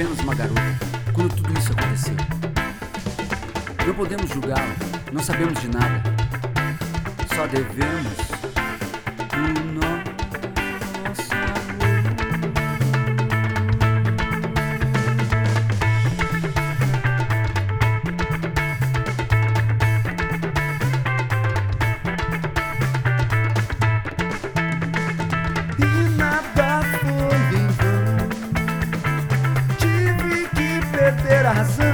apenas uma garota quando tudo isso aconteceu. Não podemos julgá-lo, não sabemos de nada. Só devemos o nome. ter a razão.